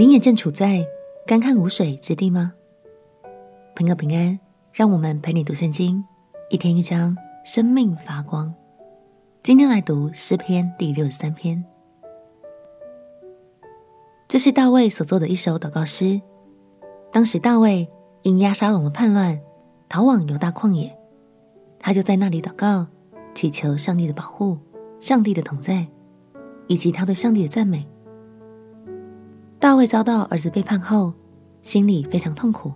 您也正处在干旱无水之地吗？朋友平安，让我们陪你读圣经，一天一章，生命发光。今天来读诗篇第六十三篇，这是大卫所作的一首祷告诗。当时大卫因押沙龙的叛乱，逃往犹大旷野，他就在那里祷告，祈求上帝的保护、上帝的同在，以及他对上帝的赞美。大卫遭到儿子背叛后，心里非常痛苦，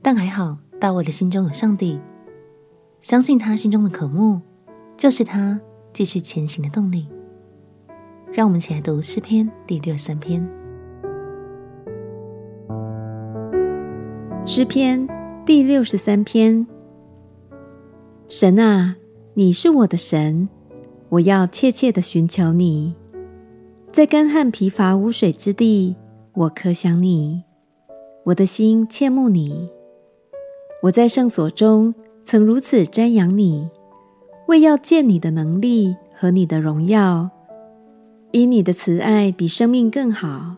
但还好，大卫的心中有上帝，相信他心中的渴慕，就是他继续前行的动力。让我们一起来读诗篇第六十三篇。诗篇第六十三篇，神啊，你是我的神，我要切切的寻求你。在干旱疲乏无水之地，我可想你，我的心切慕你。我在圣所中曾如此瞻仰你，为要见你的能力和你的荣耀，因你的慈爱比生命更好。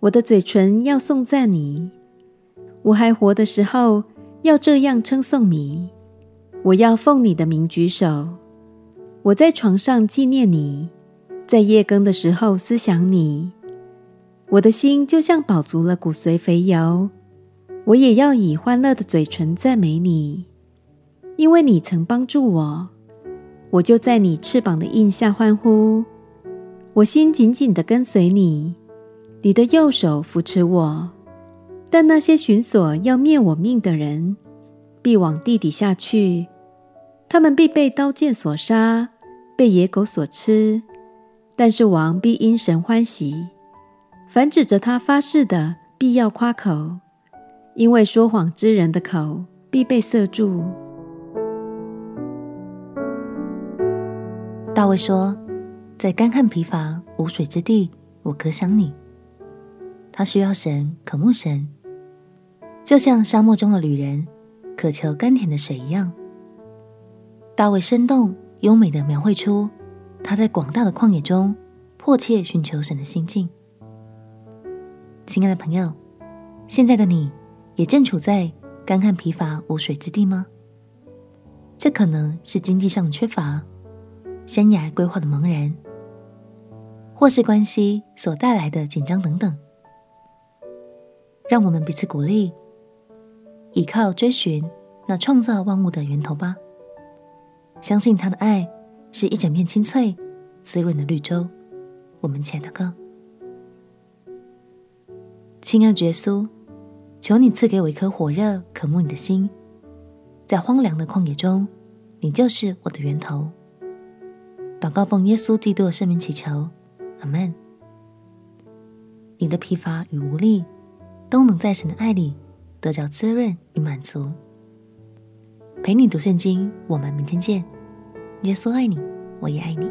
我的嘴唇要颂赞你。我还活的时候，要这样称颂你。我要奉你的名举手。我在床上纪念你，在夜更的时候思想你。我的心就像饱足了骨髓肥油。我也要以欢乐的嘴唇赞美你，因为你曾帮助我。我就在你翅膀的印下欢呼。我心紧紧地跟随你，你的右手扶持我。但那些寻索要灭我命的人，必往地底下去。他们必被刀剑所杀，被野狗所吃。但是王必因神欢喜。凡指着他发誓的，必要夸口，因为说谎之人的口必被塞住。大卫说：“在干旱疲乏无水之地，我可想你。”他需要神，渴慕神。就像沙漠中的旅人渴求甘甜的水一样，大卫生动优美的描绘出他在广大的旷野中迫切寻求神的心境。亲爱的朋友，现在的你也正处在干旱疲乏无水之地吗？这可能是经济上的缺乏、生涯规划的茫然，或是关系所带来的紧张等等。让我们彼此鼓励。倚靠追寻那创造万物的源头吧，相信他的爱是一整片清脆滋润的绿洲。我们浅的歌，亲爱的耶稣，求你赐给我一颗火热渴慕你的心，在荒凉的旷野中，你就是我的源头。祷告奉耶稣基督的圣名祈求，阿门。你的疲乏与无力，都能在神的爱里。得着滋润与满足。陪你读圣经，我们明天见。耶稣爱你，我也爱你。